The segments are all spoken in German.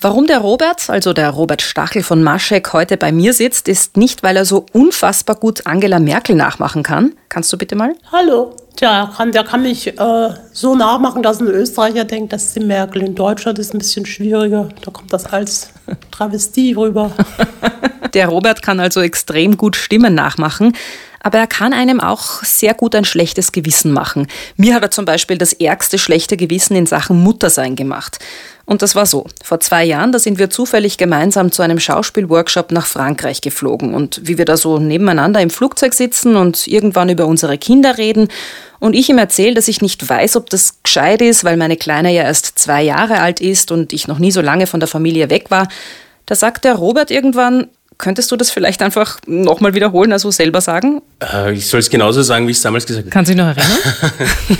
Warum der Robert, also der Robert Stachel von Maschek, heute bei mir sitzt, ist nicht, weil er so unfassbar gut Angela Merkel nachmachen kann. Kannst du bitte mal? Hallo. Tja, kann, der kann mich äh, so nachmachen, dass ein Österreicher denkt, das ist die Merkel. In Deutschland ist es ein bisschen schwieriger. Da kommt das als Travestie rüber. der Robert kann also extrem gut Stimmen nachmachen aber er kann einem auch sehr gut ein schlechtes Gewissen machen. Mir hat er zum Beispiel das ärgste schlechte Gewissen in Sachen Muttersein gemacht. Und das war so. Vor zwei Jahren, da sind wir zufällig gemeinsam zu einem Schauspielworkshop nach Frankreich geflogen. Und wie wir da so nebeneinander im Flugzeug sitzen und irgendwann über unsere Kinder reden und ich ihm erzähle, dass ich nicht weiß, ob das gescheit ist, weil meine Kleine ja erst zwei Jahre alt ist und ich noch nie so lange von der Familie weg war, da sagt der Robert irgendwann, Könntest du das vielleicht einfach nochmal wiederholen, also selber sagen? Äh, ich soll es genauso sagen, wie ich es damals gesagt habe. Kannst du dich noch erinnern?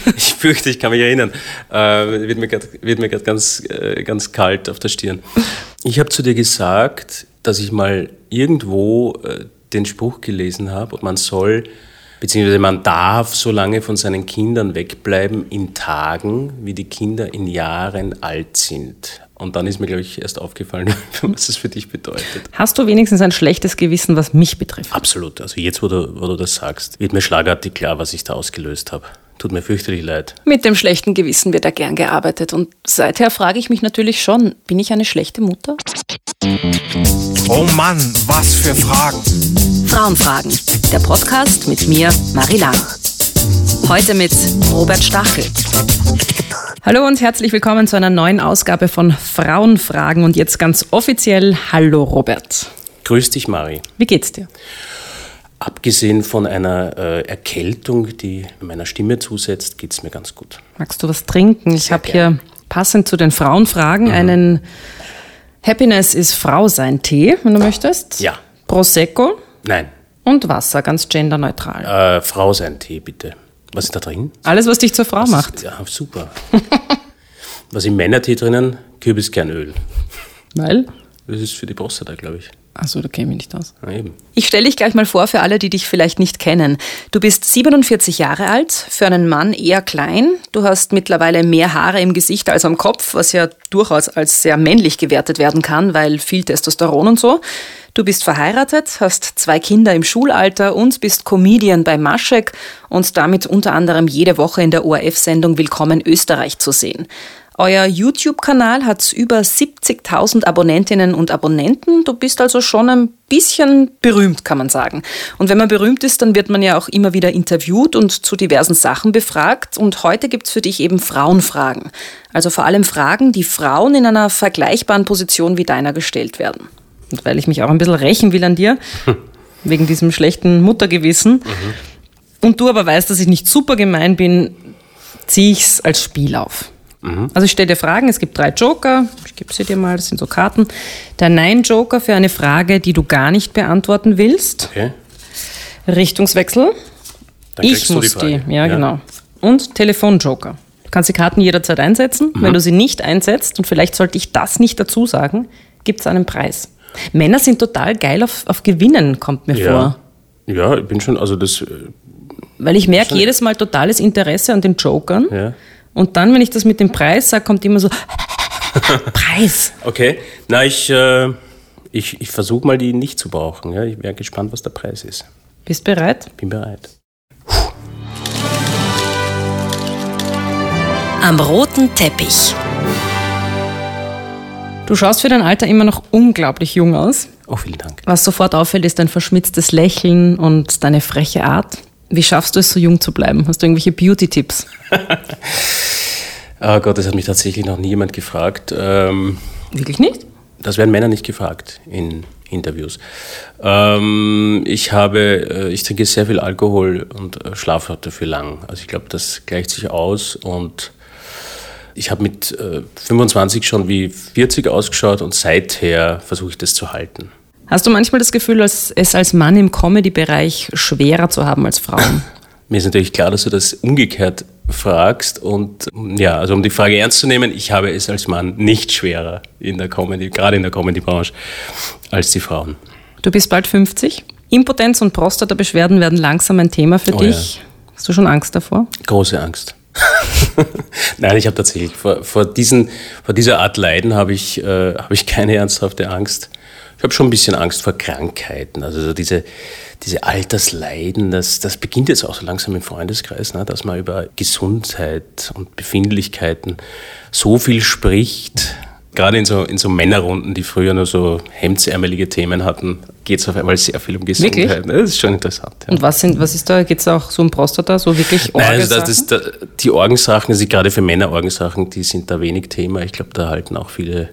ich fürchte, ich kann mich erinnern. Äh, wird mir gerade ganz, äh, ganz kalt auf der Stirn. Ich habe zu dir gesagt, dass ich mal irgendwo äh, den Spruch gelesen habe, man soll beziehungsweise man darf so lange von seinen Kindern wegbleiben in Tagen, wie die Kinder in Jahren alt sind. Und dann ist mir, glaube ich, erst aufgefallen, was es für dich bedeutet. Hast du wenigstens ein schlechtes Gewissen, was mich betrifft? Absolut. Also jetzt, wo du, wo du das sagst, wird mir schlagartig klar, was ich da ausgelöst habe. Tut mir fürchterlich leid. Mit dem schlechten Gewissen wird er gern gearbeitet. Und seither frage ich mich natürlich schon, bin ich eine schlechte Mutter? Oh Mann, was für Fragen. Frauenfragen. Der Podcast mit mir, Marie Lang. Heute mit Robert Stachel. Hallo und herzlich willkommen zu einer neuen Ausgabe von Frauenfragen und jetzt ganz offiziell Hallo Robert. Grüß dich, Mari. Wie geht's dir? Abgesehen von einer äh, Erkältung, die meiner Stimme zusetzt, geht's mir ganz gut. Magst du was trinken? Ich habe hier passend zu den Frauenfragen mhm. einen Happiness ist Frau sein Tee, wenn du möchtest. Ja. Prosecco. Nein. Und Wasser, ganz genderneutral. Äh, Frau sein Tee, bitte. Was ist da drin? Alles, was dich zur Frau was, macht. Ja, super. was im Männertee drinnen? Kürbiskernöl. Weil? Das ist für die Prostata, glaube ich. Achso, da käme ich nicht aus. Ja, eben. Ich stelle dich gleich mal vor für alle, die dich vielleicht nicht kennen. Du bist 47 Jahre alt, für einen Mann eher klein. Du hast mittlerweile mehr Haare im Gesicht als am Kopf, was ja durchaus als sehr männlich gewertet werden kann, weil viel Testosteron und so. Du bist verheiratet, hast zwei Kinder im Schulalter und bist Comedian bei Maschek und damit unter anderem jede Woche in der ORF-Sendung Willkommen Österreich zu sehen. Euer YouTube-Kanal hat über 70.000 Abonnentinnen und Abonnenten. Du bist also schon ein bisschen berühmt, kann man sagen. Und wenn man berühmt ist, dann wird man ja auch immer wieder interviewt und zu diversen Sachen befragt. Und heute gibt's für dich eben Frauenfragen. Also vor allem Fragen, die Frauen in einer vergleichbaren Position wie deiner gestellt werden. Und weil ich mich auch ein bisschen rächen will an dir, wegen diesem schlechten Muttergewissen, mhm. und du aber weißt, dass ich nicht super gemein bin, ziehe ich es als Spiel auf. Mhm. Also ich stelle dir Fragen, es gibt drei Joker, ich gebe sie dir mal, das sind so Karten. Der Nein-Joker für eine Frage, die du gar nicht beantworten willst. Okay. Richtungswechsel. Dann ich muss die, die ja, ja, genau. Und Telefon-Joker. Du kannst die Karten jederzeit einsetzen. Mhm. Wenn du sie nicht einsetzt, und vielleicht sollte ich das nicht dazu sagen, gibt es einen Preis. Männer sind total geil auf, auf Gewinnen, kommt mir ja. vor. Ja, ich bin schon, also das. Äh, Weil ich merke jedes Mal totales Interesse an den Jokern. Ja. Und dann, wenn ich das mit dem Preis sage, kommt immer so Preis. Okay, na ich, äh, ich, ich versuche mal die nicht zu brauchen. Ja? Ich wäre gespannt, was der Preis ist. Bist bereit? Bin bereit. Am roten Teppich. Du schaust für dein Alter immer noch unglaublich jung aus. Oh, vielen Dank. Was sofort auffällt, ist dein verschmitztes Lächeln und deine freche Art. Wie schaffst du es, so jung zu bleiben? Hast du irgendwelche Beauty-Tipps? oh Gott, das hat mich tatsächlich noch niemand gefragt. Ähm, Wirklich nicht? Das werden Männer nicht gefragt in Interviews. Ähm, ich habe, äh, ich trinke sehr viel Alkohol und äh, schlafe dafür lang. Also ich glaube, das gleicht sich aus und ich habe mit äh, 25 schon wie 40 ausgeschaut und seither versuche ich das zu halten. Hast du manchmal das Gefühl, es als Mann im Comedy-Bereich schwerer zu haben als Frauen? Mir ist natürlich klar, dass du das umgekehrt fragst und ja, also um die Frage ernst zu nehmen, ich habe es als Mann nicht schwerer in der Comedy, gerade in der Comedy-Branche, als die Frauen. Du bist bald 50. Impotenz und Prostata-Beschwerden werden langsam ein Thema für oh, dich. Ja. Hast du schon Angst davor? Große Angst. Nein, ich habe tatsächlich vor, vor, diesen, vor dieser Art Leiden habe ich, äh, habe ich keine ernsthafte Angst. Ich habe schon ein bisschen Angst vor Krankheiten. Also so diese, diese Altersleiden, das, das beginnt jetzt auch so langsam im Freundeskreis, ne, dass man über Gesundheit und Befindlichkeiten so viel spricht. Gerade in so, in so Männerrunden, die früher nur so hemdsärmelige Themen hatten, geht es auf einmal sehr viel um Gesundheit. Wirklich? Das ist schon interessant. Ja. Und was, sind, was ist da? Geht es auch so um Prostata, so wirklich Nein, also das, das, das, die Orgensachen, also gerade für Männer Orgensachen, die sind da wenig Thema. Ich glaube, da halten auch viele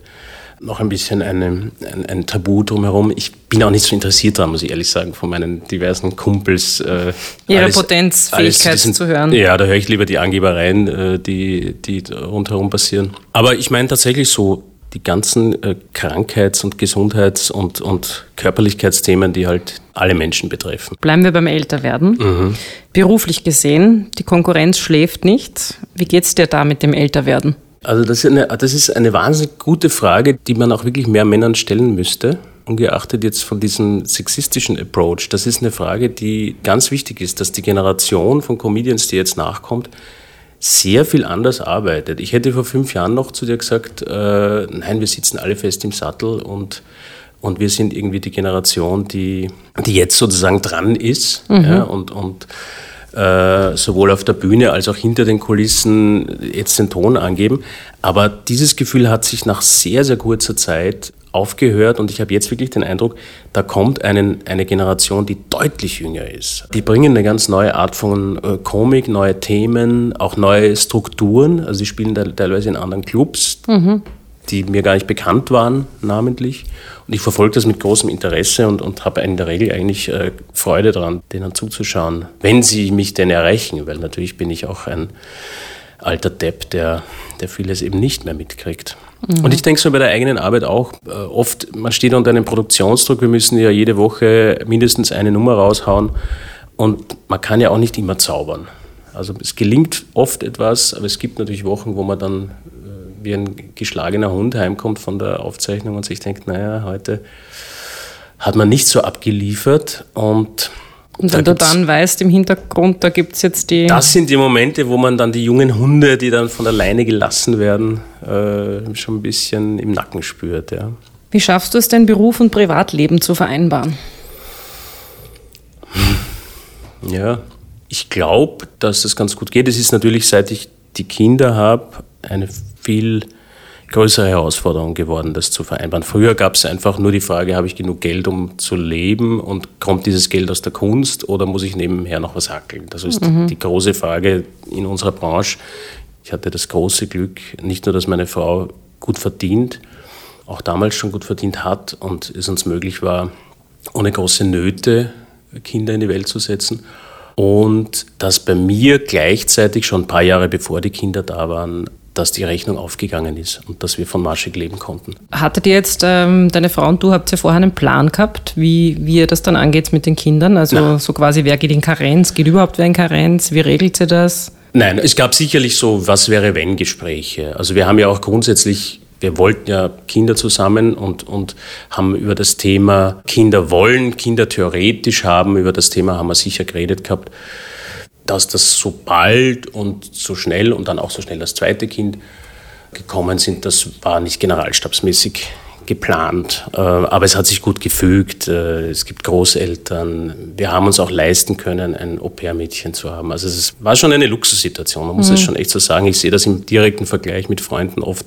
noch ein bisschen eine, ein, ein Tabu drumherum. Ich bin auch nicht so interessiert daran, muss ich ehrlich sagen, von meinen diversen Kumpels. Äh, Ihre Potenzfähigkeit diesen- zu hören. Ja, da höre ich lieber die Angebereien, äh, die, die rundherum passieren. Aber ich meine tatsächlich so, die ganzen äh, Krankheits- und Gesundheits- und, und Körperlichkeitsthemen, die halt alle Menschen betreffen. Bleiben wir beim Älterwerden. Beruflich gesehen, die Konkurrenz schläft nicht. Wie geht's dir da mit dem Älterwerden? Also das ist, eine, das ist eine wahnsinnig gute Frage, die man auch wirklich mehr Männern stellen müsste. Ungeachtet jetzt von diesem sexistischen Approach. Das ist eine Frage, die ganz wichtig ist, dass die Generation von Comedians, die jetzt nachkommt, sehr viel anders arbeitet. Ich hätte vor fünf Jahren noch zu dir gesagt, äh, nein, wir sitzen alle fest im Sattel und, und wir sind irgendwie die Generation, die, die jetzt sozusagen dran ist ja, und, und äh, sowohl auf der Bühne als auch hinter den Kulissen jetzt den Ton angeben. Aber dieses Gefühl hat sich nach sehr, sehr kurzer Zeit aufgehört und ich habe jetzt wirklich den Eindruck, da kommt einen, eine Generation, die deutlich jünger ist. Die bringen eine ganz neue Art von äh, Komik, neue Themen, auch neue Strukturen. Also sie spielen teilweise in anderen Clubs, die mir gar nicht bekannt waren namentlich. Und ich verfolge das mit großem Interesse und, und habe in der Regel eigentlich äh, Freude daran, denen zuzuschauen, wenn sie mich denn erreichen, weil natürlich bin ich auch ein alter Depp, der, der vieles eben nicht mehr mitkriegt. Und ich denke so bei der eigenen Arbeit auch, äh, oft, man steht unter einem Produktionsdruck, wir müssen ja jede Woche mindestens eine Nummer raushauen und man kann ja auch nicht immer zaubern. Also es gelingt oft etwas, aber es gibt natürlich Wochen, wo man dann wie ein geschlagener Hund heimkommt von der Aufzeichnung und sich denkt, naja, heute hat man nicht so abgeliefert und Und da wenn du gibt's- dann weißt, im Hintergrund, da gibt's jetzt die. das sind die Momente, wo man dann die jungen Hunde, die dann von alleine gelassen werden, äh, schon ein bisschen im Nacken spürt. Ja. Wie schaffst du es denn, Beruf und Privatleben zu vereinbaren? Ja, ich glaube, dass das ganz gut geht. Es ist natürlich, seit ich die Kinder habe, eine viel größere Herausforderung geworden, das zu vereinbaren. Früher gab es einfach nur die Frage, habe ich genug Geld, um zu leben und kommt dieses Geld aus der Kunst oder muss ich nebenher noch was hackeln? Das ist die große Frage in unserer Branche. Ich hatte das große Glück, nicht nur, dass meine Frau gut verdient, auch damals schon gut verdient hat und es uns möglich war, ohne große Nöte Kinder in die Welt zu setzen. Und dass bei mir gleichzeitig schon ein paar Jahre bevor die Kinder da waren, dass die Rechnung aufgegangen ist und dass wir von Maschig leben konnten. Hattet ihr jetzt, ähm, deine Frau und du, habt ihr vorher einen Plan gehabt, wie, wie ihr das dann angeht mit den Kindern? Also so quasi, wer geht in Karenz? Geht überhaupt wer in Karenz? Wie regelt sie das? Nein, es gab sicherlich so Was wäre wenn Gespräche. Also wir haben ja auch grundsätzlich, wir wollten ja Kinder zusammen und, und haben über das Thema Kinder wollen, Kinder theoretisch haben, über das Thema haben wir sicher geredet gehabt, dass das so bald und so schnell und dann auch so schnell das zweite Kind gekommen sind, das war nicht generalstabsmäßig geplant, äh, aber es hat sich gut gefügt. Äh, Es gibt Großeltern. Wir haben uns auch leisten können, ein Au-pair-Mädchen zu haben. Also es war schon eine Luxussituation, man muss es schon echt so sagen. Ich sehe das im direkten Vergleich mit Freunden oft,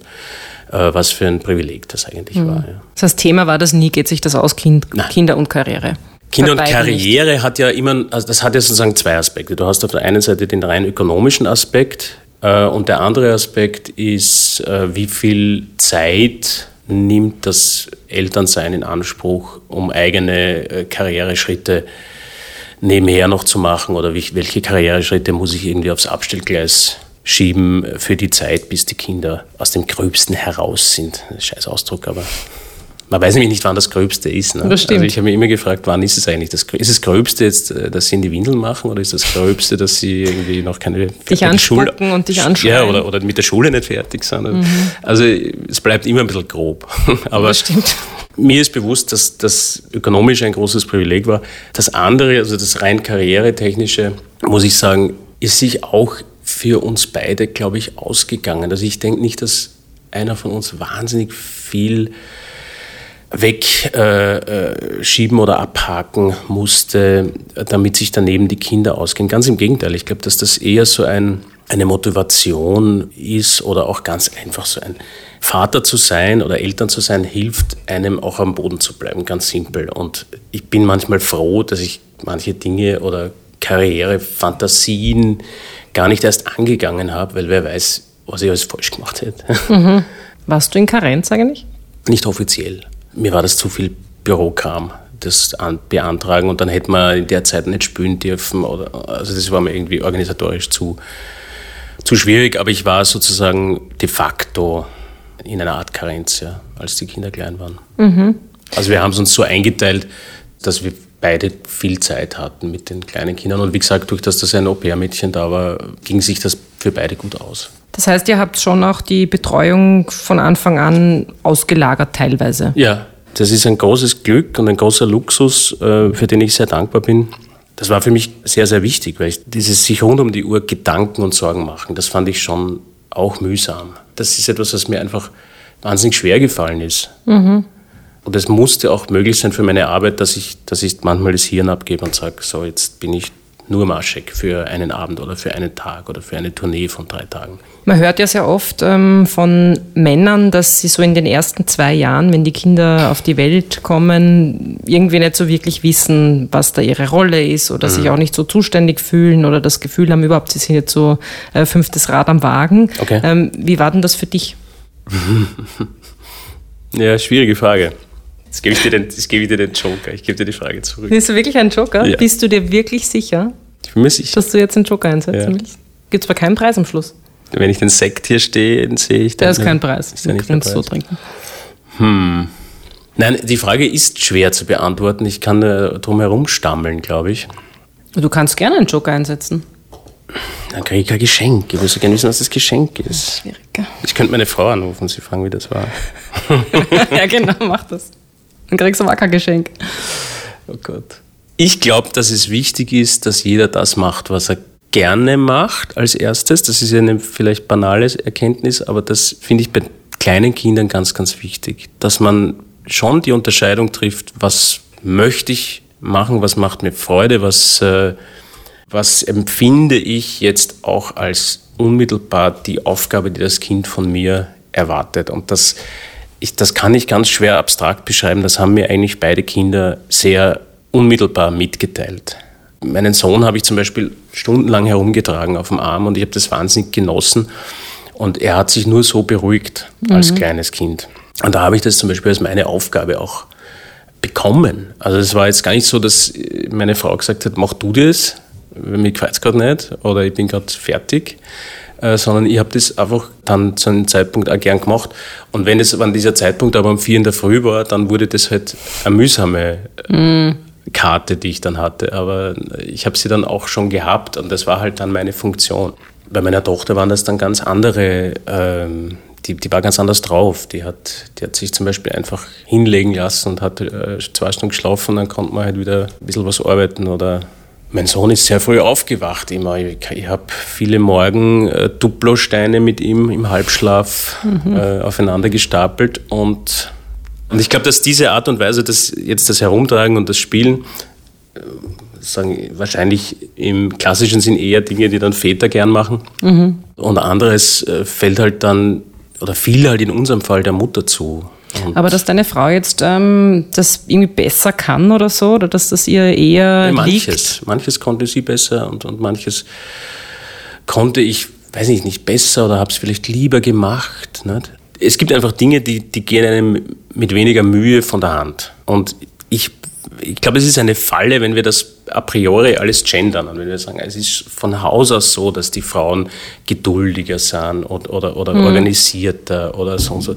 äh, was für ein Privileg das eigentlich war. Ja. Das heißt, Thema war das nie, geht sich das aus, kind, Kinder und Karriere? Kinder und beiden nicht. Karriere hat ja immer, also das hat ja sozusagen zwei Aspekte. Du hast auf der einen Seite den rein ökonomischen Aspekt äh, und der andere Aspekt ist, äh, wie viel Zeit nimmt das Elternsein in Anspruch, um eigene äh, Karriereschritte nebenher noch zu machen oder wie, welche Karriereschritte muss ich irgendwie aufs Abstellgleis schieben für die Zeit, bis die Kinder aus dem Gröbsten heraus sind. Scheiß Ausdruck, aber man weiß nämlich nicht, wann das Gröbste ist. Ne? Das stimmt. Also ich habe mich immer gefragt, wann ist es eigentlich? Das, ist das Gröbste jetzt, äh, dass sie in die Windeln machen oder ist das Gröbste, dass sie irgendwie noch keine fertige anspucken und dich Ja, anschreien. Mhm. oder, oder mit der Schule nicht fertig sind. Also es bleibt immer ein bisschen grob. Aber Das stimmt. mir ist bewusst, dass das ökonomisch ein großes Privileg war. Das andere, also das rein karrieretechnische, muss ich sagen, ist sich auch für uns beide, glaube ich, ausgegangen. Also ich denke nicht, dass einer von uns wahnsinnig viel wegschieben äh, oder abhaken musste, damit sich daneben die Kinder ausgehen. Ganz im Gegenteil, ich glaube, dass das eher so ein, eine Motivation ist oder auch ganz einfach so ein Vater zu sein oder Eltern zu sein, hilft einem auch am Boden zu bleiben, ganz simpel. Und ich bin manchmal froh, dass ich manche Dinge oder Karriere, Fantasien gar nicht erst angegangen habe, weil wer weiß, was ich alles falsch gemacht hätte. Mhm. Warst du in Karenz eigentlich? Nicht offiziell. Mir war das zu viel Bürokram, das beantragen und dann hätte man in der Zeit nicht spülen dürfen. Oder, also das war mir irgendwie organisatorisch zu, zu schwierig, aber ich war sozusagen de facto in einer Art Karenz, ja, als die Kinder klein waren. Mhm. Also wir haben es uns so eingeteilt, dass wir beide viel Zeit hatten mit den kleinen Kindern. Und wie gesagt, durch das, dass ein Au-pair-Mädchen da war, ging sich das für beide gut aus. Das heißt, ihr habt schon auch die Betreuung von Anfang an ausgelagert teilweise? Ja, das ist ein großes Glück und ein großer Luxus, äh, für den ich sehr dankbar bin. Das war für mich sehr, sehr wichtig, weil ich dieses sich rund um die Uhr Gedanken und Sorgen machen, das fand ich schon auch mühsam. Das ist etwas, was mir einfach wahnsinnig schwer gefallen ist. Mhm. Und es musste auch möglich sein für meine Arbeit, dass ich, dass ich manchmal das Hirn abgebe und sage, so jetzt bin ich nur Maschek für einen Abend oder für einen Tag oder für eine Tournee von drei Tagen. Man hört ja sehr oft ähm, von Männern, dass sie so in den ersten zwei Jahren, wenn die Kinder auf die Welt kommen, irgendwie nicht so wirklich wissen, was da ihre Rolle ist oder mhm. sich auch nicht so zuständig fühlen oder das Gefühl haben, überhaupt, sie sind jetzt so äh, fünftes Rad am Wagen. Okay. Ähm, wie war denn das für dich? ja, schwierige Frage. Jetzt gebe ich, dir den, jetzt gebe ich dir den Joker. Ich gebe dir die Frage zurück. Bist du wirklich ein Joker? Ja. Bist du dir wirklich sicher? Ich bin mir sicher. Dass du jetzt einen Joker einsetzen ja. willst? Gibt es aber keinen Preis am Schluss? Wenn ich den Sekt hier stehe, sehe ich den. Der ist kein Preis. Ist du kannst so trinken. Hm. Nein, die Frage ist schwer zu beantworten. Ich kann äh, drum herum stammeln, glaube ich. Du kannst gerne einen Joker einsetzen. Dann kriege ich kein Geschenk. Ich würde so gerne wissen, was das Geschenk ist. Schwierig. Ich könnte meine Frau anrufen und sie fragen, wie das war. ja, genau, mach das. Dann kriegst du aber kein Geschenk. Oh Gott. Ich glaube, dass es wichtig ist, dass jeder das macht, was er gerne macht als erstes. Das ist eine vielleicht banale Erkenntnis, aber das finde ich bei kleinen Kindern ganz, ganz wichtig, dass man schon die Unterscheidung trifft, was möchte ich machen, was macht mir Freude, was, äh, was empfinde ich jetzt auch als unmittelbar die Aufgabe, die das Kind von mir erwartet. Und das, ich, das kann ich ganz schwer abstrakt beschreiben. Das haben mir eigentlich beide Kinder sehr unmittelbar mitgeteilt. Meinen Sohn habe ich zum Beispiel stundenlang herumgetragen auf dem Arm und ich habe das wahnsinnig genossen. Und er hat sich nur so beruhigt als mhm. kleines Kind. Und da habe ich das zum Beispiel als meine Aufgabe auch bekommen. Also es war jetzt gar nicht so, dass meine Frau gesagt hat, mach du das, mir gefällt es gerade nicht oder ich bin gerade fertig, äh, sondern ich habe das einfach dann zu einem Zeitpunkt auch gern gemacht. Und wenn es wenn dieser Zeitpunkt aber um vier in der Früh war, dann wurde das halt eine mühsame mhm. Karte, die ich dann hatte. Aber ich habe sie dann auch schon gehabt und das war halt dann meine Funktion. Bei meiner Tochter waren das dann ganz andere, ähm, die, die war ganz anders drauf. Die hat, die hat sich zum Beispiel einfach hinlegen lassen und hat äh, zwei Stunden geschlafen, dann konnte man halt wieder ein bisschen was arbeiten oder mein Sohn ist sehr früh aufgewacht immer. Ich, ich habe viele Morgen äh, Duplosteine mit ihm im Halbschlaf mhm. äh, aufeinander gestapelt und und ich glaube, dass diese Art und Weise, das jetzt das Herumtragen und das Spielen, äh, sagen wahrscheinlich im klassischen Sinn eher Dinge, die dann Väter gern machen. Mhm. Und anderes äh, fällt halt dann, oder fiel halt in unserem Fall der Mutter zu. Und Aber dass deine Frau jetzt ähm, das irgendwie besser kann oder so, oder dass das ihr eher ja, manches, liegt? Manches konnte sie besser und, und manches konnte ich, weiß ich nicht, besser oder habe es vielleicht lieber gemacht. Nicht? Es gibt einfach Dinge, die, die gehen einem mit weniger Mühe von der Hand. Und ich, ich glaube, es ist eine Falle, wenn wir das a priori alles gendern und wenn wir sagen, es ist von Haus aus so, dass die Frauen geduldiger sind oder, oder, oder mhm. organisierter oder so und so.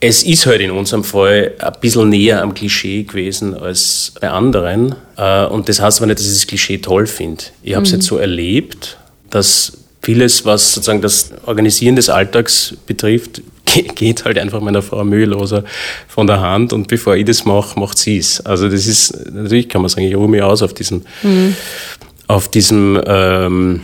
Es ist halt in unserem Fall ein bisschen näher am Klischee gewesen als bei anderen. Äh, und das heißt aber nicht, dass ich das Klischee toll finde. Ich habe es mhm. jetzt so erlebt, dass vieles, was sozusagen das Organisieren des Alltags betrifft, geht halt einfach meiner Frau müheloser von der Hand und bevor ich das mache, macht sie es. Also das ist, natürlich kann man sagen, ich ruhe mich aus auf diesem, mhm. auf diesem ähm,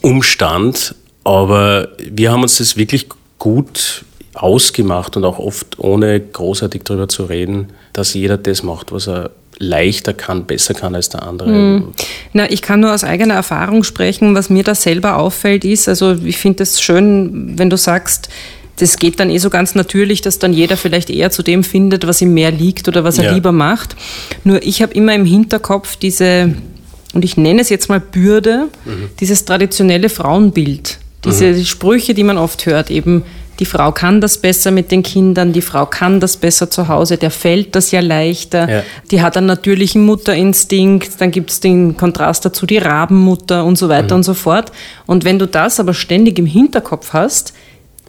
Umstand, aber wir haben uns das wirklich gut ausgemacht und auch oft ohne großartig darüber zu reden, dass jeder das macht, was er leichter kann, besser kann als der andere. Mhm. Na, ich kann nur aus eigener Erfahrung sprechen. Was mir da selber auffällt, ist, also ich finde es schön, wenn du sagst, das geht dann eh so ganz natürlich, dass dann jeder vielleicht eher zu dem findet, was ihm mehr liegt oder was er ja. lieber macht. Nur ich habe immer im Hinterkopf diese, und ich nenne es jetzt mal Bürde, mhm. dieses traditionelle Frauenbild. Diese mhm. Sprüche, die man oft hört, eben, die Frau kann das besser mit den Kindern, die Frau kann das besser zu Hause, der fällt das ja leichter, ja. die hat einen natürlichen Mutterinstinkt, dann gibt es den Kontrast dazu, die Rabenmutter und so weiter mhm. und so fort. Und wenn du das aber ständig im Hinterkopf hast,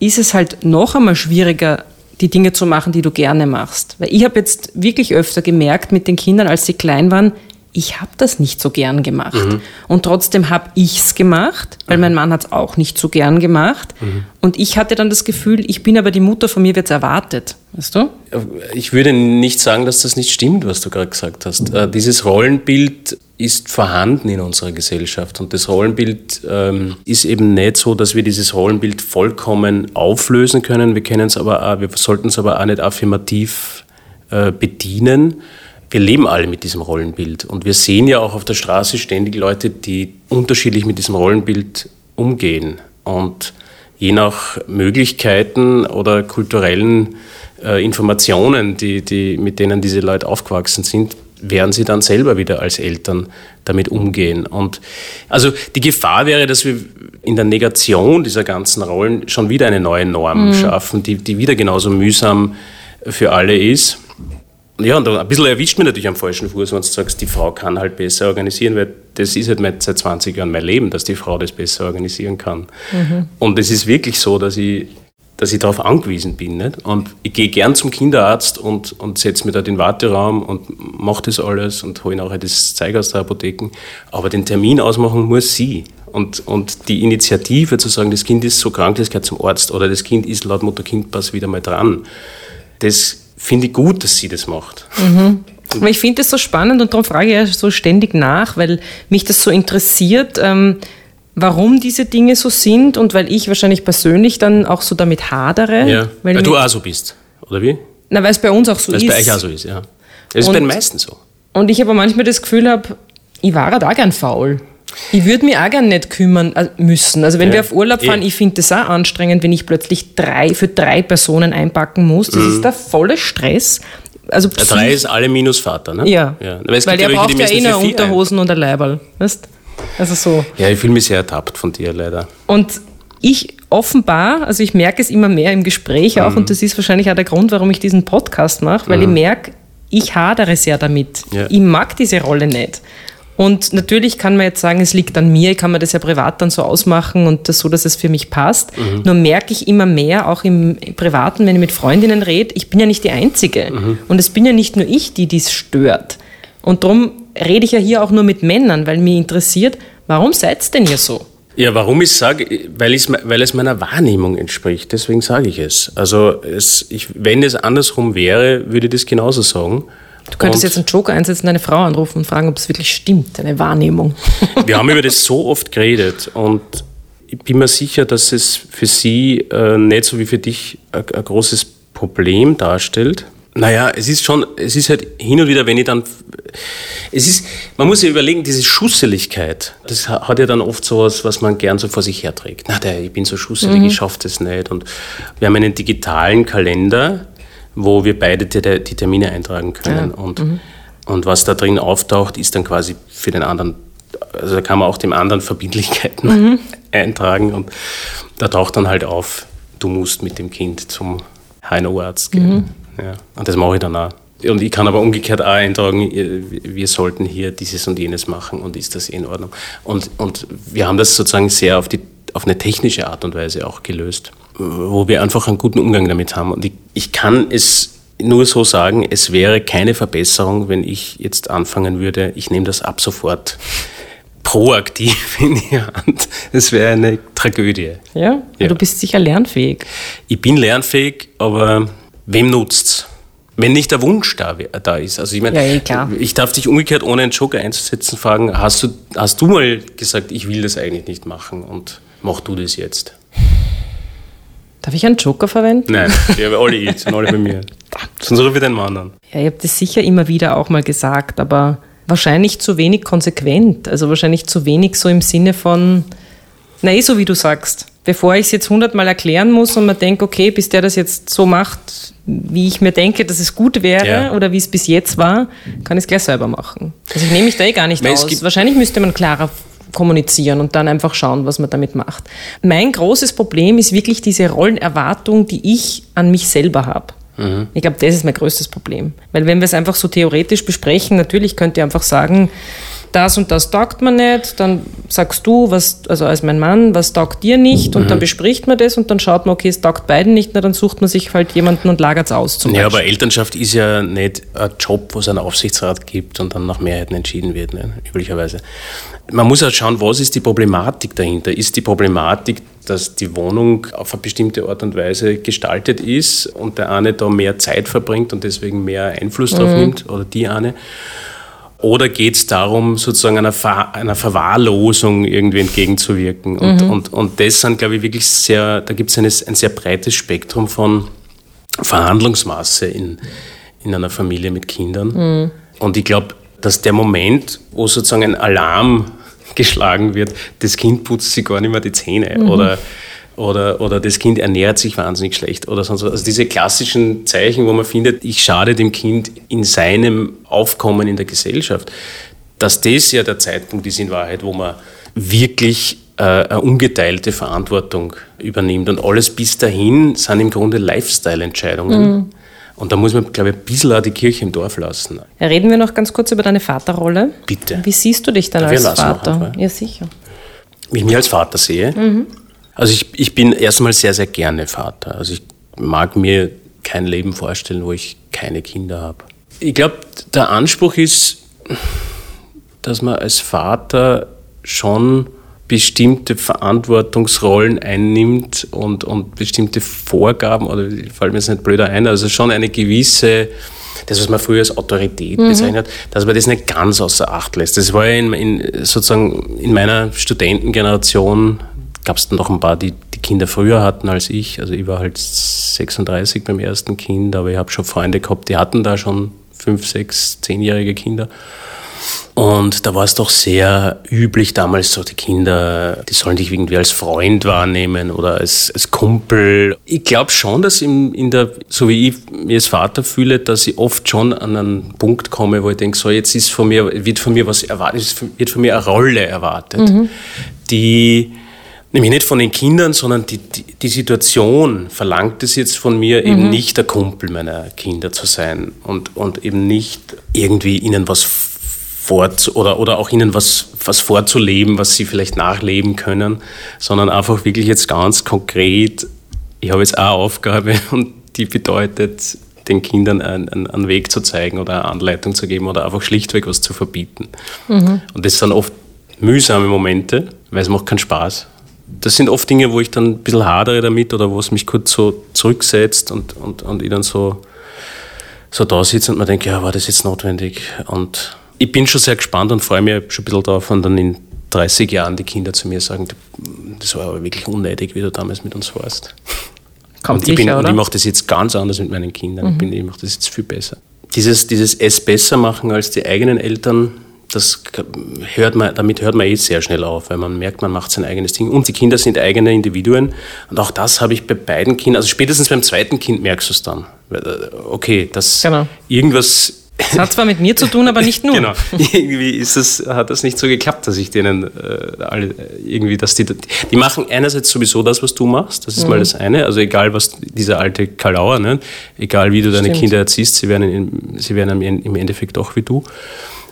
ist es halt noch einmal schwieriger, die Dinge zu machen, die du gerne machst. Weil ich habe jetzt wirklich öfter gemerkt mit den Kindern, als sie klein waren, ich habe das nicht so gern gemacht. Mhm. Und trotzdem habe ich es gemacht, weil mhm. mein Mann hat es auch nicht so gern gemacht. Mhm. Und ich hatte dann das Gefühl, ich bin aber die Mutter, von mir wird es erwartet. Weißt du? Ich würde nicht sagen, dass das nicht stimmt, was du gerade gesagt hast. Äh, dieses Rollenbild ist vorhanden in unserer Gesellschaft. Und das Rollenbild ähm, ist eben nicht so, dass wir dieses Rollenbild vollkommen auflösen können. Wir können es aber auch, wir sollten es aber auch nicht affirmativ äh, bedienen wir leben alle mit diesem Rollenbild. Und wir sehen ja auch auf der Straße ständig Leute, die unterschiedlich mit diesem Rollenbild umgehen. Und je nach Möglichkeiten oder kulturellen äh, Informationen, die, die, mit denen diese Leute aufgewachsen sind, werden sie dann selber wieder als Eltern damit umgehen. Und also die Gefahr wäre, dass wir in der Negation dieser ganzen Rollen schon wieder eine neue Norm mhm. schaffen, die, die wieder genauso mühsam für alle ist. Ja, und ein bisschen erwischt mich natürlich am falschen Fuß, wenn du sagst, die Frau kann halt besser organisieren, weil das ist halt mein, seit 20 Jahren mein Leben, dass die Frau das besser organisieren kann. Mhm. Und es ist wirklich so, dass ich, dass ich darauf angewiesen bin. Nicht? Und ich gehe gern zum Kinderarzt und, und setze mich da den Warteraum und mache das alles und hole nachher das Zeug aus der Apotheken. Aber den Termin ausmachen muss sie. Und, und die Initiative zu sagen, das Kind ist so krank, das geht zum Arzt oder das Kind ist laut Mutter-Kind-Pass wieder mal dran, das finde ich gut, dass sie das macht. Mhm. Aber ich finde das so spannend und darum frage ich ja so ständig nach, weil mich das so interessiert, ähm, warum diese Dinge so sind und weil ich wahrscheinlich persönlich dann auch so damit hadere. Ja, weil, weil du auch so bist, oder wie? Na, weil es bei uns auch so weil's ist. Weil es bei euch auch so ist, ja. Das ist bei den meisten so. Und ich aber manchmal das Gefühl habe, ich war auch gern faul. Ich würde mich auch gerne nicht kümmern äh, müssen. Also wenn ja. wir auf Urlaub fahren, eh. ich finde das auch anstrengend, wenn ich plötzlich drei für drei Personen einpacken muss. Das mhm. ist der volle Stress. Also der drei ist alle minus Vater, ne? Ja. ja. Weil, Weil der braucht ja eh nur Unterhosen ein. und ein Leiberl. Weißt? Also so. Ja, ich fühle mich sehr ertappt von dir leider. Und ich offenbar, also ich merke es immer mehr im Gespräch auch, mhm. und das ist wahrscheinlich auch der Grund, warum ich diesen Podcast mache, weil mhm. ich merke, ich hadere sehr damit. Ja. Ich mag diese Rolle nicht. Und natürlich kann man jetzt sagen, es liegt an mir, ich kann mir das ja privat dann so ausmachen und das so, dass es für mich passt. Mhm. Nur merke ich immer mehr, auch im Privaten, wenn ich mit Freundinnen rede, ich bin ja nicht die Einzige. Mhm. Und es bin ja nicht nur ich, die dies stört. Und darum rede ich ja hier auch nur mit Männern, weil mich interessiert, warum seid ihr denn hier so? Ja, warum ich sage, weil, weil es meiner Wahrnehmung entspricht, deswegen sage ich es. Also es, ich, wenn es andersrum wäre, würde ich das genauso sagen. Du könntest und jetzt einen Joker einsetzen, deine Frau anrufen und fragen, ob es wirklich stimmt, deine Wahrnehmung. Wir haben über das so oft geredet und ich bin mir sicher, dass es für sie äh, nicht so wie für dich ein, ein großes Problem darstellt. Naja, es ist schon, es ist halt hin und wieder, wenn ich dann, es ist, man muss ja überlegen, diese Schusseligkeit, das hat ja dann oft so was, was man gern so vor sich herträgt. Na, der, ich bin so schusselig, mhm. ich schaffe das nicht. Und wir haben einen digitalen Kalender, wo wir beide die, Termine eintragen können. Ja. Und, mhm. und was da drin auftaucht, ist dann quasi für den anderen, also da kann man auch dem anderen Verbindlichkeiten mhm. eintragen. Und da taucht dann halt auf, du musst mit dem Kind zum HNO-Arzt gehen. Mhm. Ja. Und das mache ich dann auch. Und ich kann aber umgekehrt auch eintragen, wir sollten hier dieses und jenes machen und ist das in Ordnung. Und, und wir haben das sozusagen sehr auf, die, auf eine technische Art und Weise auch gelöst wo wir einfach einen guten Umgang damit haben. Und ich, ich kann es nur so sagen, es wäre keine Verbesserung, wenn ich jetzt anfangen würde, ich nehme das ab sofort proaktiv in die Hand. Es wäre eine Tragödie. Ja? ja, du bist sicher lernfähig. Ich bin lernfähig, aber wem nutzt's? Wenn nicht der Wunsch da, da ist. Also ich meine, ja, eh, ich darf dich umgekehrt, ohne einen Joker einzusetzen, fragen, hast du, hast du mal gesagt, ich will das eigentlich nicht machen und mach du das jetzt? Darf ich einen Joker verwenden? Nein, die haben alle ich, sind alle bei mir. Sonst rufe ich den Mann an. Ja, ich habe das sicher immer wieder auch mal gesagt, aber wahrscheinlich zu wenig konsequent. Also wahrscheinlich zu wenig so im Sinne von, na eh so wie du sagst. Bevor ich es jetzt hundertmal erklären muss und man denkt, okay, bis der das jetzt so macht, wie ich mir denke, dass es gut wäre Ja. oder wie es bis jetzt war, kann ich es gleich selber machen. Also ich nehme mich da eh gar nicht Weil aus. Wahrscheinlich müsste man klarer kommunizieren und dann einfach schauen, was man damit macht. Mein großes Problem ist wirklich diese Rollenerwartung, die ich an mich selber habe. Ich glaube, das ist mein größtes Problem. Weil wenn wir es einfach so theoretisch besprechen, natürlich könnt ihr einfach sagen, das und das taugt man nicht, dann sagst du, was, also als mein Mann, was taugt dir nicht und dann bespricht man das und dann schaut man, okay, es taugt beiden nicht, na, dann sucht man sich halt jemanden und lagert es aus zum Ja, Beispiel. aber Elternschaft ist ja nicht ein Job, wo es einen Aufsichtsrat gibt und dann nach Mehrheiten entschieden wird, ne? üblicherweise. Man muss halt schauen, was ist die Problematik dahinter? Ist die Problematik, dass die Wohnung auf eine bestimmte Art und Weise gestaltet ist und der eine da mehr Zeit verbringt und deswegen mehr Einfluss drauf nimmt oder die eine? Oder geht es darum, sozusagen einer, Ver einer Verwahrlosung irgendwie entgegenzuwirken? Und, und, und das sind, glaube ich, wirklich sehr, da gibt es ein sehr breites Spektrum von Verhandlungsmasse in, in einer Familie mit Kindern. Und ich glaube, dass der Moment, wo sozusagen ein Alarm geschlagen wird, das Kind putzt sich gar nicht mehr die Zähne oder, oder, oder das Kind ernährt sich wahnsinnig schlecht oder sonst was. Also diese klassischen Zeichen, wo man findet, ich schade dem Kind in seinem Aufkommen in der Gesellschaft, dass das ja der Zeitpunkt ist in Wahrheit, wo man wirklich äh, eine ungeteilte Verantwortung übernimmt. Und alles bis dahin sind im Grunde Lifestyle-Entscheidungen. Und da muss man, glaube ich, ein bisschen auch die Kirche im Dorf lassen. Reden wir noch ganz kurz über deine Vaterrolle. Bitte. Wie siehst du dich dann wir als Vater? Ja, sicher. Wie ich mich als Vater sehe. Also ich, ich bin erstmal sehr, sehr gerne Vater. Also ich mag mir kein Leben vorstellen, wo ich keine Kinder habe. Ich glaube, der Anspruch ist, dass man als Vater schon bestimmte Verantwortungsrollen einnimmt und, und bestimmte Vorgaben, oder fällt mir jetzt nicht blöder ein, also schon eine gewisse, das, was man früher als Autorität bezeichnet hat, dass man das nicht ganz außer Acht lässt. Das war ja in, in, sozusagen in meiner Studentengeneration, gab es dann noch ein paar, die die Kinder früher hatten als ich. Also ich war halt 36 beim ersten Kind, aber ich habe schon Freunde gehabt, die hatten da schon fünf, sechs, zehnjährige Kinder. Und da war es doch sehr üblich damals, so die Kinder, die sollen dich irgendwie als Freund wahrnehmen oder als, als Kumpel. Ich glaube schon, dass in, in der, so wie ich mich als Vater fühle, dass ich oft schon an einen Punkt komme, wo ich denke, so jetzt ist von mir, wird von mir was erwartet, wird von mir eine Rolle erwartet, die Nämlich nicht von den Kindern, sondern die, die, die Situation verlangt es jetzt von mir, eben nicht der Kumpel meiner Kinder zu sein und, und eben nicht irgendwie ihnen was vorzu oder, oder auch ihnen was, was vorzuleben, was sie vielleicht nachleben können, sondern einfach wirklich jetzt ganz konkret, ich habe jetzt eine Aufgabe und die bedeutet, den Kindern einen, einen, einen Weg zu zeigen oder eine Anleitung zu geben oder einfach schlichtweg was zu verbieten. Und das sind oft mühsame Momente, weil es macht keinen Spaß. Das sind oft Dinge, wo ich dann ein bisschen hadere damit oder wo es mich kurz so zurücksetzt und, und, und ich dann so, so da sitze und mir denke, ja, war das jetzt notwendig? Und ich bin schon sehr gespannt und freue mich schon ein bisschen darauf, wenn dann in 30 Jahren die Kinder zu mir sagen, das war aber wirklich unnötig, wie du damals mit uns warst. Kommt und ich, bin, und ich mache das jetzt ganz anders mit meinen Kindern. Ich, bin, ich mache das jetzt viel besser. Dieses, dieses es besser machen als die eigenen Eltern, das hört man, damit hört man eh sehr schnell auf, weil man merkt, man macht sein eigenes Ding. Und die Kinder sind eigene Individuen. Und auch das habe ich bei beiden Kindern, also spätestens beim zweiten Kind merkst du es dann. Okay, dass Genau. irgendwas Das hat zwar mit mir zu tun, aber nicht nur. Genau. Irgendwie ist es, hat das nicht so geklappt, dass ich denen äh, alle äh, irgendwie, dass die, die machen einerseits sowieso das, was du machst, das ist mal das eine, also egal was dieser alte Kalauer, ne? egal wie du deine Stimmt. Kinder erziehst, sie werden, in, sie werden im im Endeffekt auch wie du.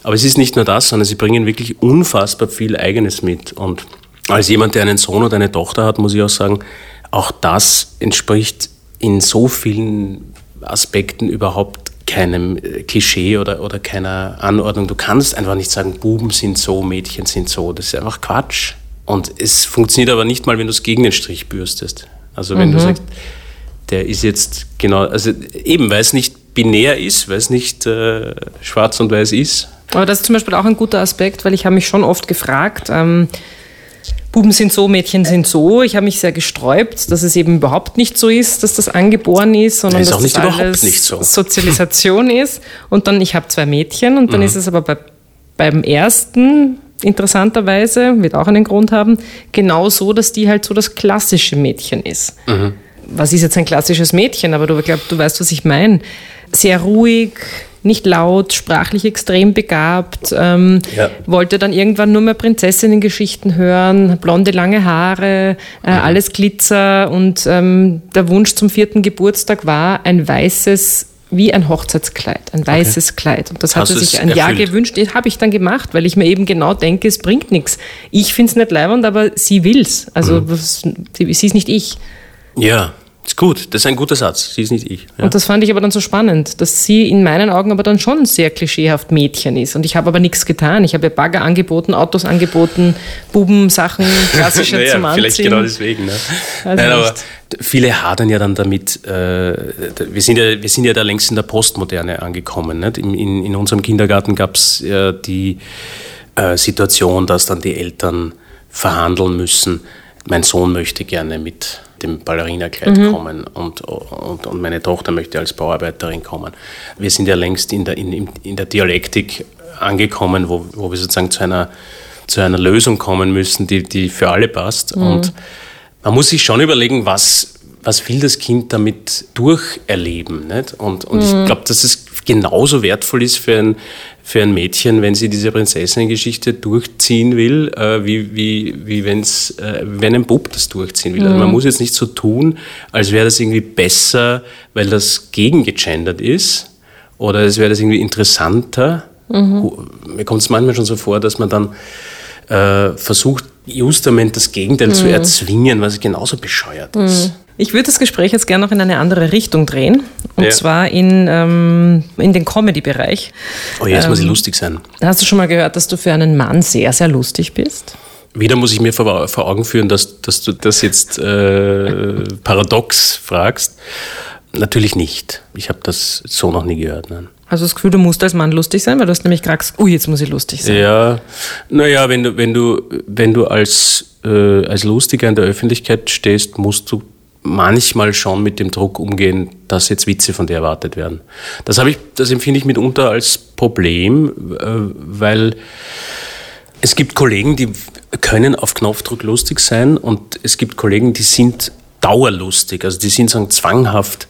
Aber es ist nicht nur das, sondern sie bringen wirklich unfassbar viel Eigenes mit. Und als jemand, der einen Sohn oder eine Tochter hat, muss ich auch sagen, auch das entspricht in so vielen Aspekten überhaupt keinem äh, Klischee oder, oder keiner Anordnung. Du kannst einfach nicht sagen, Buben sind so, Mädchen sind so. Das ist einfach Quatsch. Und es funktioniert aber nicht mal, wenn du es gegen den Strich bürstest. Also wenn du sagst, der ist jetzt genau, also eben, weil es nicht binär ist, weil es nicht äh, schwarz und weiß ist. Aber das ist zum Beispiel auch ein guter Aspekt, weil ich habe mich schon oft gefragt, ähm, Buben sind so, Mädchen sind so. Ich habe mich sehr gesträubt, dass es eben überhaupt nicht so ist, dass das angeboren ist, sondern ist dass das alles nicht so. Sozialisation ist. Und dann, ich habe zwei Mädchen und dann Mhm. ist es aber bei, beim ersten, interessanterweise, wird auch einen Grund haben, genau so, dass die halt so das klassische Mädchen ist. Mhm. Was ist jetzt ein klassisches Mädchen? Aber du glaub, du weißt, was ich meine. Sehr ruhig, nicht laut, sprachlich extrem begabt, ähm, Ja. wollte dann irgendwann nur mehr Prinzessinnengeschichten hören, blonde, lange Haare, äh, Mhm. alles Glitzer und ähm, der Wunsch zum vierten Geburtstag war ein weißes, wie ein Hochzeitskleid, ein weißes Kleid. Und das Hast hat du sie es sich ein Jahr erfüllt? gewünscht, das habe ich dann gemacht, weil ich mir eben genau denke, es bringt nichts. Ich finde es nicht leibend, aber sie will's. Also Mhm. was, sie ist nicht ich. Ja, ist gut. Das ist ein guter Satz. Sie ist nicht ich. Ja. Und das fand ich aber dann so spannend, dass sie in meinen Augen aber dann schon sehr klischeehaft Mädchen ist. Und ich habe aber nichts getan. Ich habe ihr Bagger angeboten, Autos angeboten, Bubensachen, klassische naja, zum vielleicht Anziehen. genau deswegen. Ne? Weiß Nein, aber viele hadern ja dann damit, äh, wir, sind ja, wir sind ja da längst in der Postmoderne angekommen. Nicht? In, in, in unserem Kindergarten gab es ja die äh, Situation, dass dann die Eltern verhandeln müssen, mein Sohn möchte gerne mit dem Ballerinakleid kommen und, und, und meine Tochter möchte als Bauarbeiterin kommen. Wir sind ja längst in der, in, in der Dialektik angekommen, wo, wo wir sozusagen zu einer, zu einer Lösung kommen müssen, die, die für alle passt. Und man muss sich schon überlegen, was, was will das Kind damit durcherleben. Nicht? Und, und ich glaube, dass es genauso wertvoll ist für ein, für ein Mädchen, wenn sie diese Prinzessinnengeschichte durchziehen will, äh, wie, wie, wie wenn's, äh, wenn ein Bub das durchziehen will. Also man muss jetzt nicht so tun, als wäre das irgendwie besser, weil das gegengegendert ist oder es wäre das irgendwie interessanter. Mir kommt es manchmal schon so vor, dass man dann äh, versucht, justament das Gegenteil zu erzwingen, was genauso bescheuert ist. Ich würde das Gespräch jetzt gerne noch in eine andere Richtung drehen. Und Ja. zwar in, ähm, in den Comedy-Bereich. Oh, jetzt muss ich Ähm. lustig sein. Hast du schon mal gehört, dass du für einen Mann sehr, sehr lustig bist? Wieder muss ich mir vor, vor Augen führen, dass, dass du das jetzt äh, paradox fragst. Natürlich nicht. Ich habe das so noch nie gehört. Nein. Du das Gefühl, du musst als Mann lustig sein? Weil du hast nämlich gerade gesagt, ui, jetzt muss ich lustig sein. Ja, naja, wenn du, wenn du, wenn du als, äh, als Lustiger in der Öffentlichkeit stehst, musst du manchmal schon mit dem Druck umgehen, dass jetzt Witze von dir erwartet werden. Das, habe ich, das empfinde ich mitunter als Problem, äh, weil es gibt Kollegen, die können auf Knopfdruck lustig sein und es gibt Kollegen, die sind dauerlustig, also die sind sagen zwanghaft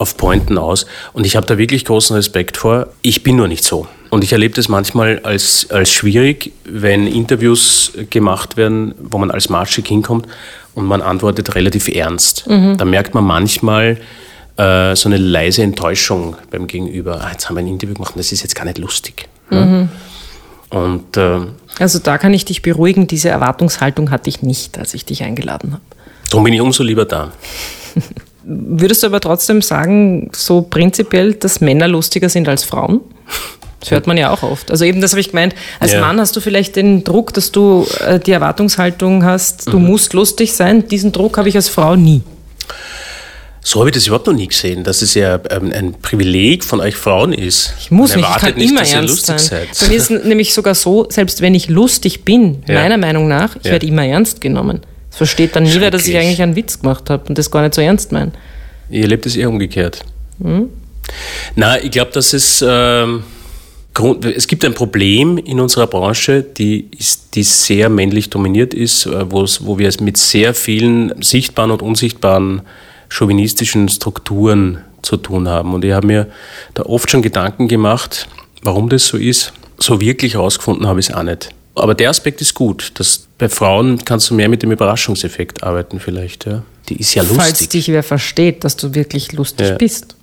auf Pointen aus und ich habe da wirklich großen Respekt vor. Ich bin nur nicht so. Und ich erlebe das manchmal als, als schwierig, wenn Interviews gemacht werden, wo man als Marschig hinkommt und man antwortet relativ ernst. Da merkt man manchmal äh, so eine leise Enttäuschung beim Gegenüber. Ah, jetzt haben wir ein Interview gemacht und das ist jetzt gar nicht lustig. Ja? Und äh, Also da kann ich dich beruhigen, diese Erwartungshaltung hatte ich nicht, als ich dich eingeladen habe. darum bin ich umso lieber da. Würdest du aber trotzdem sagen, so prinzipiell, dass Männer lustiger sind als Frauen? Das hört man ja auch oft. Also eben das habe ich gemeint, als Ja. Mann hast du vielleicht den Druck, dass du äh, die Erwartungshaltung hast, Mhm. du musst lustig sein. Diesen Druck habe ich als Frau nie. So habe ich das überhaupt noch nie gesehen, dass es ja ähm, ein Privileg von euch Frauen ist. Ich muss Man nicht, ich kann immer dass ihr ernst sein. lustig Bei seid. mir ist es nämlich sogar so, selbst wenn ich lustig bin, Ja. meiner Meinung nach, ich Ja. werde immer ernst genommen. Das versteht dann nie wer, dass ich eigentlich einen Witz gemacht habe und das gar nicht so ernst meine. Ihr erlebt es eher umgekehrt. Hm? Na, ich glaube, dass es ähm, Grund, es gibt ein Problem in unserer Branche, die, ist, die sehr männlich dominiert ist, äh, wo wir es mit sehr vielen sichtbaren und unsichtbaren chauvinistischen Strukturen zu tun haben. Und ich habe mir da oft schon Gedanken gemacht, warum das so ist. So wirklich herausgefunden habe ich es auch nicht. Aber der Aspekt ist gut. Dass bei Frauen kannst du mehr mit dem Überraschungseffekt arbeiten vielleicht. Ja. Die ist ja Falls lustig. dich wer versteht, dass du wirklich lustig Ja. bist.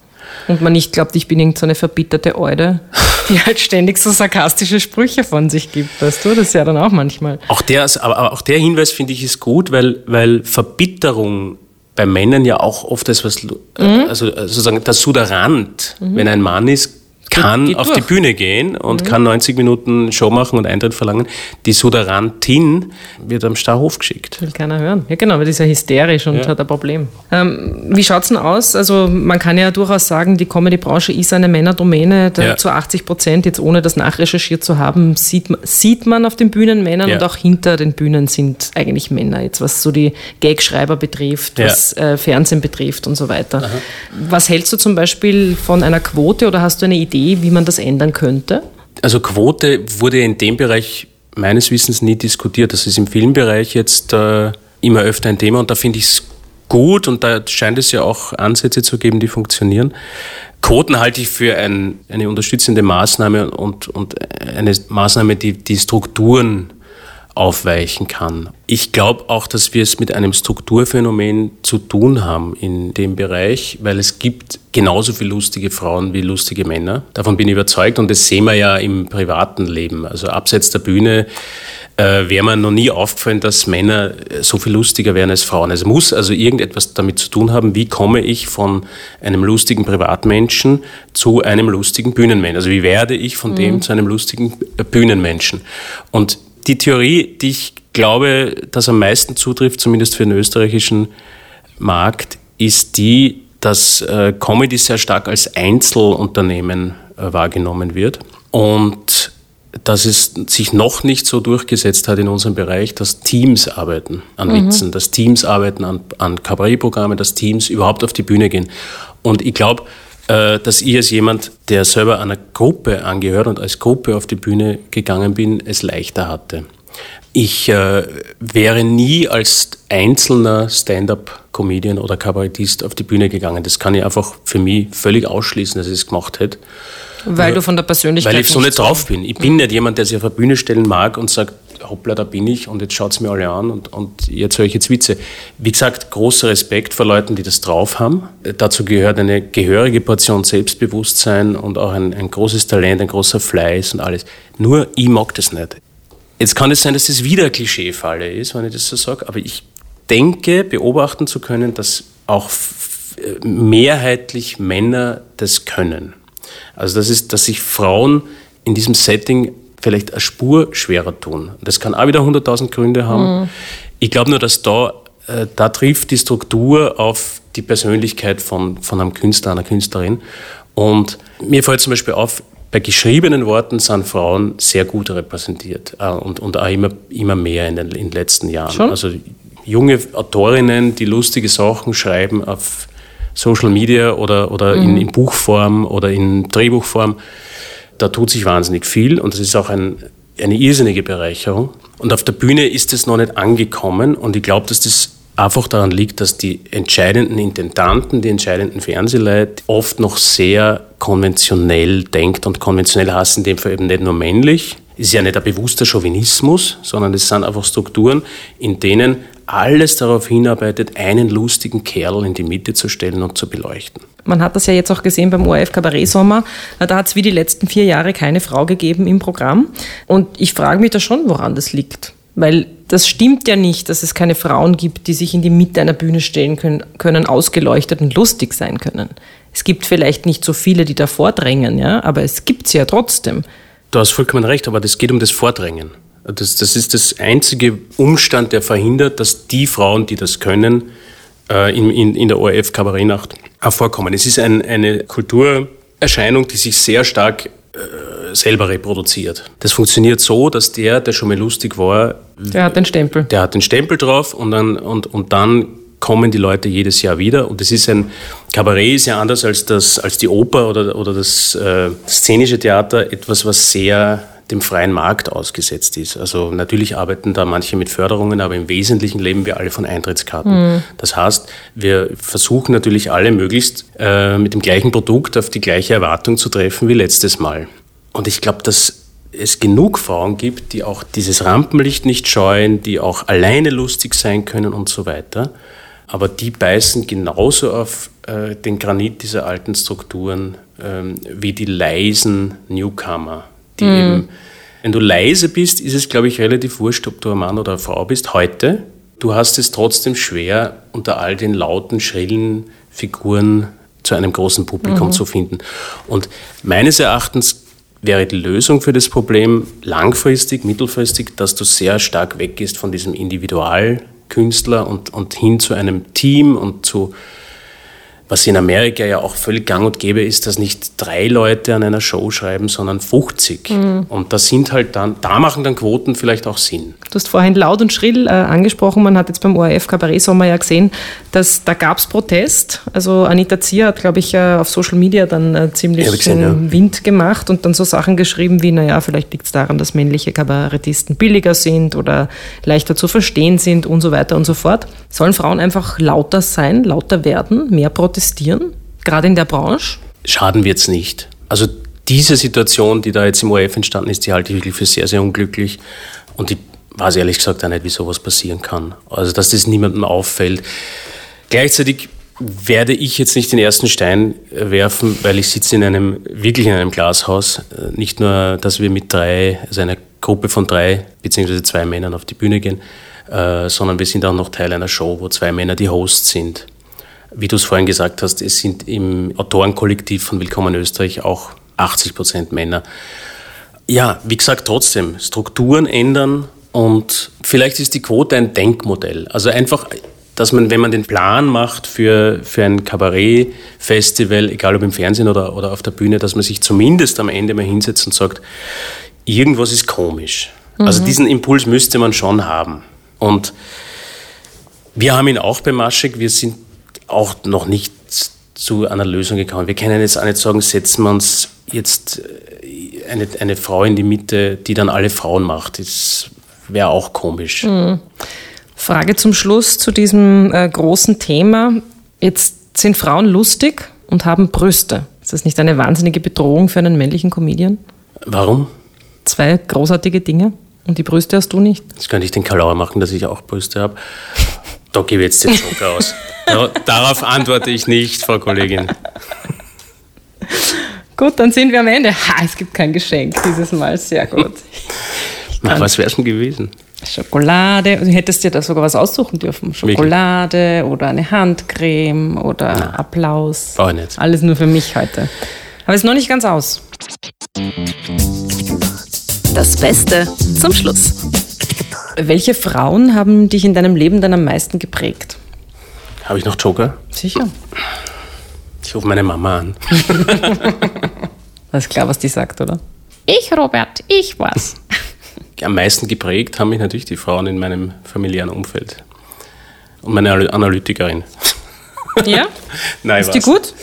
Und man nicht glaubt, ich bin irgendeine so eine verbitterte Eude, die halt ständig so sarkastische Sprüche von sich gibt, weißt du? Das ist ja dann auch manchmal. Auch der, aber auch der Hinweis finde ich ist gut, weil, weil Verbitterung bei Männern ja auch oft als was, äh, also äh, sozusagen der Suderant, wenn ein Mann ist, kann geht auf durch. Mhm. die Bühne gehen und kann 90 Minuten Show machen und Eintritt verlangen. Die Suderantin wird am Starhof geschickt. Will keiner hören. Ja, genau, weil die ist ja hysterisch und Ja. hat ein Problem. Ähm, wie schaut's denn aus? Also, man kann ja durchaus sagen, die Comedy-Branche ist eine Männerdomäne. Ja. Zu 80 Prozent, jetzt ohne das nachrecherchiert zu haben, sieht, man- sieht man auf den Bühnen Männern Ja. und auch hinter den Bühnen sind eigentlich Männer. Jetzt was so die Gagschreiber betrifft, was äh, Fernsehen betrifft und so weiter. Was hältst du zum Beispiel von einer Quote oder hast du eine Idee, wie man das ändern könnte? Also Quote wurde in dem Bereich meines Wissens nie diskutiert. Das ist im Filmbereich jetzt äh, immer öfter ein Thema und da finde ich es gut und da scheint es ja auch Ansätze zu geben, die funktionieren. Quoten halte ich für ein, eine unterstützende Maßnahme und, und eine Maßnahme, die die Strukturen aufweichen kann. Ich glaube auch, dass wir es mit einem Strukturphänomen zu tun haben in dem Bereich, weil es gibt genauso viele lustige Frauen wie lustige Männer. Davon bin ich überzeugt und das sehen wir ja im privaten Leben. Also abseits der Bühne äh, wäre mir noch nie aufgefallen, dass Männer äh, so viel lustiger wären als Frauen. Es muss also irgendetwas damit zu tun haben, wie komme ich von einem lustigen Privatmenschen zu einem lustigen Bühnenmenschen. Also wie werde ich von dem zu einem lustigen äh, Bühnenmenschen. Und die Theorie, die ich glaube, dass am meisten zutrifft, zumindest für den österreichischen Markt, ist die, dass äh, Comedy sehr stark als Einzelunternehmen äh, wahrgenommen wird und dass es sich noch nicht so durchgesetzt hat in unserem Bereich, dass Teams arbeiten an Witzen, dass Teams arbeiten an, an Kabarettprogrammen, dass Teams überhaupt auf die Bühne gehen. Und ich glaube, dass ich als jemand, der selber einer Gruppe angehört und als Gruppe auf die Bühne gegangen bin, es leichter hatte. Ich äh, wäre nie als einzelner Stand-up-Comedian oder Kabarettist auf die Bühne gegangen. Das kann ich einfach für mich völlig ausschließen, dass ich es gemacht hätte. Weil du von der Persönlichkeit Weil ich so nicht drauf bin. Ich bin nicht jemand, der sich auf eine Bühne stellen mag und sagt, hoppla, da bin ich und jetzt schaut's mir alle an und, und jetzt höre ich jetzt Witze. Wie gesagt, großer Respekt vor Leuten, die das drauf haben. Dazu gehört eine gehörige Portion Selbstbewusstsein und auch ein, ein großes Talent, ein großer Fleiß und alles. Nur ich mag das nicht. Jetzt kann es sein, dass das wieder Klischeefalle ist, wenn ich das so sage, aber ich denke, beobachten zu können, dass auch mehrheitlich Männer das können. Also das ist, dass sich Frauen in diesem Setting vielleicht eine Spur schwerer tun. Das kann auch wieder 100.000 Gründe haben. Ich glaube nur, dass da, äh, da trifft die Struktur auf die Persönlichkeit von, von einem Künstler, einer Künstlerin. Und mir fällt zum Beispiel auf, bei geschriebenen Worten sind Frauen sehr gut repräsentiert äh, und, und auch immer, immer mehr in den, in den letzten Jahren. Schon? Also junge Autorinnen, die lustige Sachen schreiben auf Social Media oder, oder in, in Buchform oder in Drehbuchform, da tut sich wahnsinnig viel und das ist auch ein, eine irrsinnige Bereicherung. Und auf der Bühne ist es noch nicht angekommen und ich glaube, dass das einfach daran liegt, dass die entscheidenden Intendanten, die entscheidenden Fernsehleute oft noch sehr konventionell denkt und konventionell heißt in dem Fall eben nicht nur männlich, ist ja nicht ein bewusster Chauvinismus, sondern es sind einfach Strukturen, in denen alles darauf hinarbeitet, einen lustigen Kerl in die Mitte zu stellen und zu beleuchten. Man hat das ja jetzt auch gesehen beim ORF Kabarett Sommer. Da hat es wie die letzten vier Jahre keine Frau gegeben im Programm. Und ich frage mich da schon, woran das liegt. Weil das stimmt ja nicht, dass es keine Frauen gibt, die sich in die Mitte einer Bühne stellen können, können ausgeleuchtet und lustig sein können. Es gibt vielleicht nicht so viele, die da vordrängen, ja, aber es gibt sie ja trotzdem. Du hast vollkommen recht, aber das geht um das Vordrängen. Das, das ist das einzige Umstand, der verhindert, dass die Frauen, die das können, äh, in, in, in der ORF Kabarettnacht auch vorkommen. Es ist ein, eine Kulturerscheinung, die sich sehr stark äh, selber reproduziert. Das funktioniert so, dass der, der schon mal lustig war, Der hat den Stempel. der hat den Stempel drauf und dann, und, und dann kommen die Leute jedes Jahr wieder. Und das ist ein Kabarett ist ja anders als, das, als die Oper oder, oder das äh, szenische Theater, etwas, was sehr dem freien Markt ausgesetzt ist. Also natürlich arbeiten da manche mit Förderungen, aber im Wesentlichen leben wir alle von Eintrittskarten. Das heißt, wir versuchen natürlich alle möglichst äh, mit dem gleichen Produkt auf die gleiche Erwartung zu treffen wie letztes Mal. Und ich glaube, dass es genug Frauen gibt, die auch dieses Rampenlicht nicht scheuen, die auch alleine lustig sein können und so weiter. Aber die beißen genauso auf äh, den Granit dieser alten Strukturen ähm, wie die leisen Newcomer, die eben, wenn du leise bist, ist es, glaube ich, relativ wurscht, ob du ein Mann oder eine Frau bist. Heute, du hast es trotzdem schwer, unter all den lauten, schrillen Figuren zu einem großen Publikum zu finden. Und meines Erachtens wäre die Lösung für das Problem langfristig, mittelfristig, dass du sehr stark weggehst von diesem Individualkünstler und, und hin zu einem Team und zu was in Amerika ja auch völlig gang und gäbe ist, dass nicht drei Leute an einer Show schreiben, sondern 50. Und da sind halt dann, da machen dann Quoten vielleicht auch Sinn. Du hast vorhin laut und schrill äh, angesprochen, man hat jetzt beim ORF Kabarett Sommer ja gesehen, dass da gab es Protest. Also Anita Zier hat, glaube ich, äh, auf Social Media dann äh, ziemlich gesehen, ja. Wind gemacht und dann so Sachen geschrieben wie, naja, vielleicht liegt es daran, dass männliche Kabarettisten billiger sind oder leichter zu verstehen sind und so weiter und so fort. Sollen Frauen einfach lauter sein, lauter werden, mehr protestieren, gerade in der Branche? Schaden wird es nicht. Also diese Situation, die da jetzt im ORF entstanden ist, die halte ich wirklich für sehr, sehr unglücklich. Und ich weiß ehrlich gesagt auch nicht, wie sowas passieren kann. Also dass das niemandem auffällt. Gleichzeitig werde ich jetzt nicht den ersten Stein werfen, weil ich sitze in einem, wirklich in einem Glashaus. Nicht nur, dass wir mit drei, also einer Gruppe von drei beziehungsweise zwei Männern auf die Bühne gehen, äh, sondern wir sind auch noch Teil einer Show, wo zwei Männer die Hosts sind. Wie du es vorhin gesagt hast, es sind im Autorenkollektiv von Willkommen Österreich auch 80 Prozent Männer. Ja, wie gesagt, trotzdem, Strukturen ändern und vielleicht ist die Quote ein Denkmodell. Also einfach, dass man, wenn man den Plan macht für, für ein Kabarett-Festival, egal ob im Fernsehen oder, oder auf der Bühne, dass man sich zumindest am Ende mal hinsetzt und sagt, irgendwas ist komisch. Also diesen Impuls müsste man schon haben. Und wir haben ihn auch bei Maschek. Wir sind auch noch nicht zu einer Lösung gekommen. Wir können jetzt auch nicht sagen, setzen wir uns jetzt äh, eine, eine Frau in die Mitte, die dann alle Frauen macht. Das wäre auch komisch. Frage zum Schluss zu diesem äh, großen Thema. Jetzt sind Frauen lustig und haben Brüste. Ist das nicht eine wahnsinnige Bedrohung für einen männlichen Comedian? Warum? Zwei großartige Dinge und die Brüste hast du nicht. Jetzt könnte ich den Kalauer machen, dass ich auch Brüste habe. Da gebe ich jetzt den Joker aus. Da, darauf antworte ich nicht, Frau Kollegin. Gut, dann sind wir am Ende. Ha, es gibt kein Geschenk dieses Mal. Sehr gut. Na, was wäre es denn gewesen? Schokolade. Du hättest dir da sogar was aussuchen dürfen. Schokolade oder eine Handcreme oder Applaus. Brauche ich nicht. Alles nur für mich heute. Aber ist noch nicht ganz aus. Das Beste zum Schluss. Welche Frauen haben dich in deinem Leben dann am meisten geprägt? Habe ich noch Joker? Sicher. Ich rufe meine Mama an. Das ist klar, was die sagt, oder? Ich, Robert, ich was. Am meisten geprägt haben mich natürlich die Frauen in meinem familiären Umfeld. Und meine Analy- Analytikerin. Ja? Nein, Ist die war's. gut?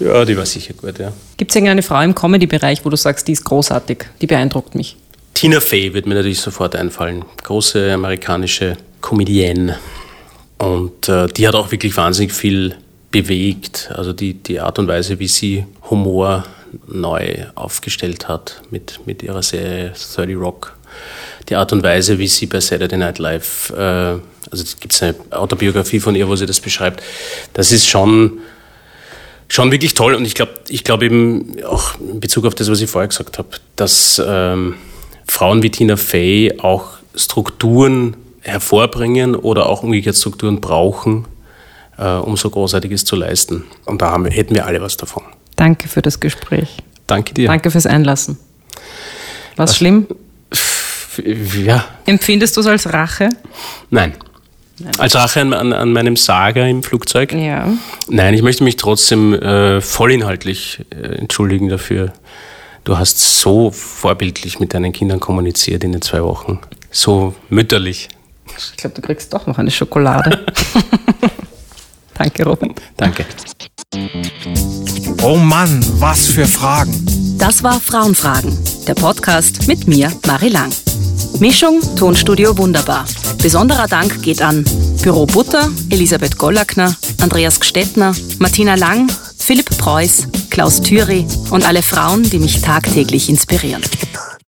Ja, die war sicher gut, ja. Gibt es irgendeine Frau im Comedy-Bereich, wo du sagst, die ist großartig, die beeindruckt mich? Tina Fey wird mir natürlich sofort einfallen. Große amerikanische Comedienne. Und äh, die hat auch wirklich wahnsinnig viel bewegt. Also die, die Art und Weise, wie sie Humor neu aufgestellt hat mit, mit ihrer Serie 30 Rock. Die Art und Weise, wie sie bei Saturday Night Live, äh, also gibt es eine Autobiografie von ihr, wo sie das beschreibt. Das ist schon, schon wirklich toll. Und ich glaube ich glaub eben auch in Bezug auf das, was ich vorher gesagt habe, dass ähm, Frauen wie Tina Fey auch Strukturen hervorbringen oder auch umgekehrt Strukturen brauchen, äh, um so Großartiges zu leisten. Und da haben hätten wir alle was davon. Danke für das Gespräch. Danke dir. Danke fürs Einlassen. Was schlimm? F- Ja, Empfindest du es als Rache? nein. Als Rache an, an, an meinem Saga im Flugzeug? Ja. Nein, ich möchte mich trotzdem äh, vollinhaltlich äh, entschuldigen dafür. Du hast so vorbildlich mit deinen Kindern kommuniziert in den zwei Wochen. So mütterlich. Ich glaube, du kriegst doch noch eine Schokolade. Danke, Robin. Danke. Oh Mann, was für Fragen. Das war Frauenfragen, der Podcast mit mir, Marie Lang. Mischung, Tonstudio wunderbar. Besonderer Dank geht an Büro Butter, Elisabeth Gollackner, Andreas Gstettner, Martina Lang, Philipp Preuß, Klaus Thüry und alle Frauen, die mich tagtäglich inspirieren.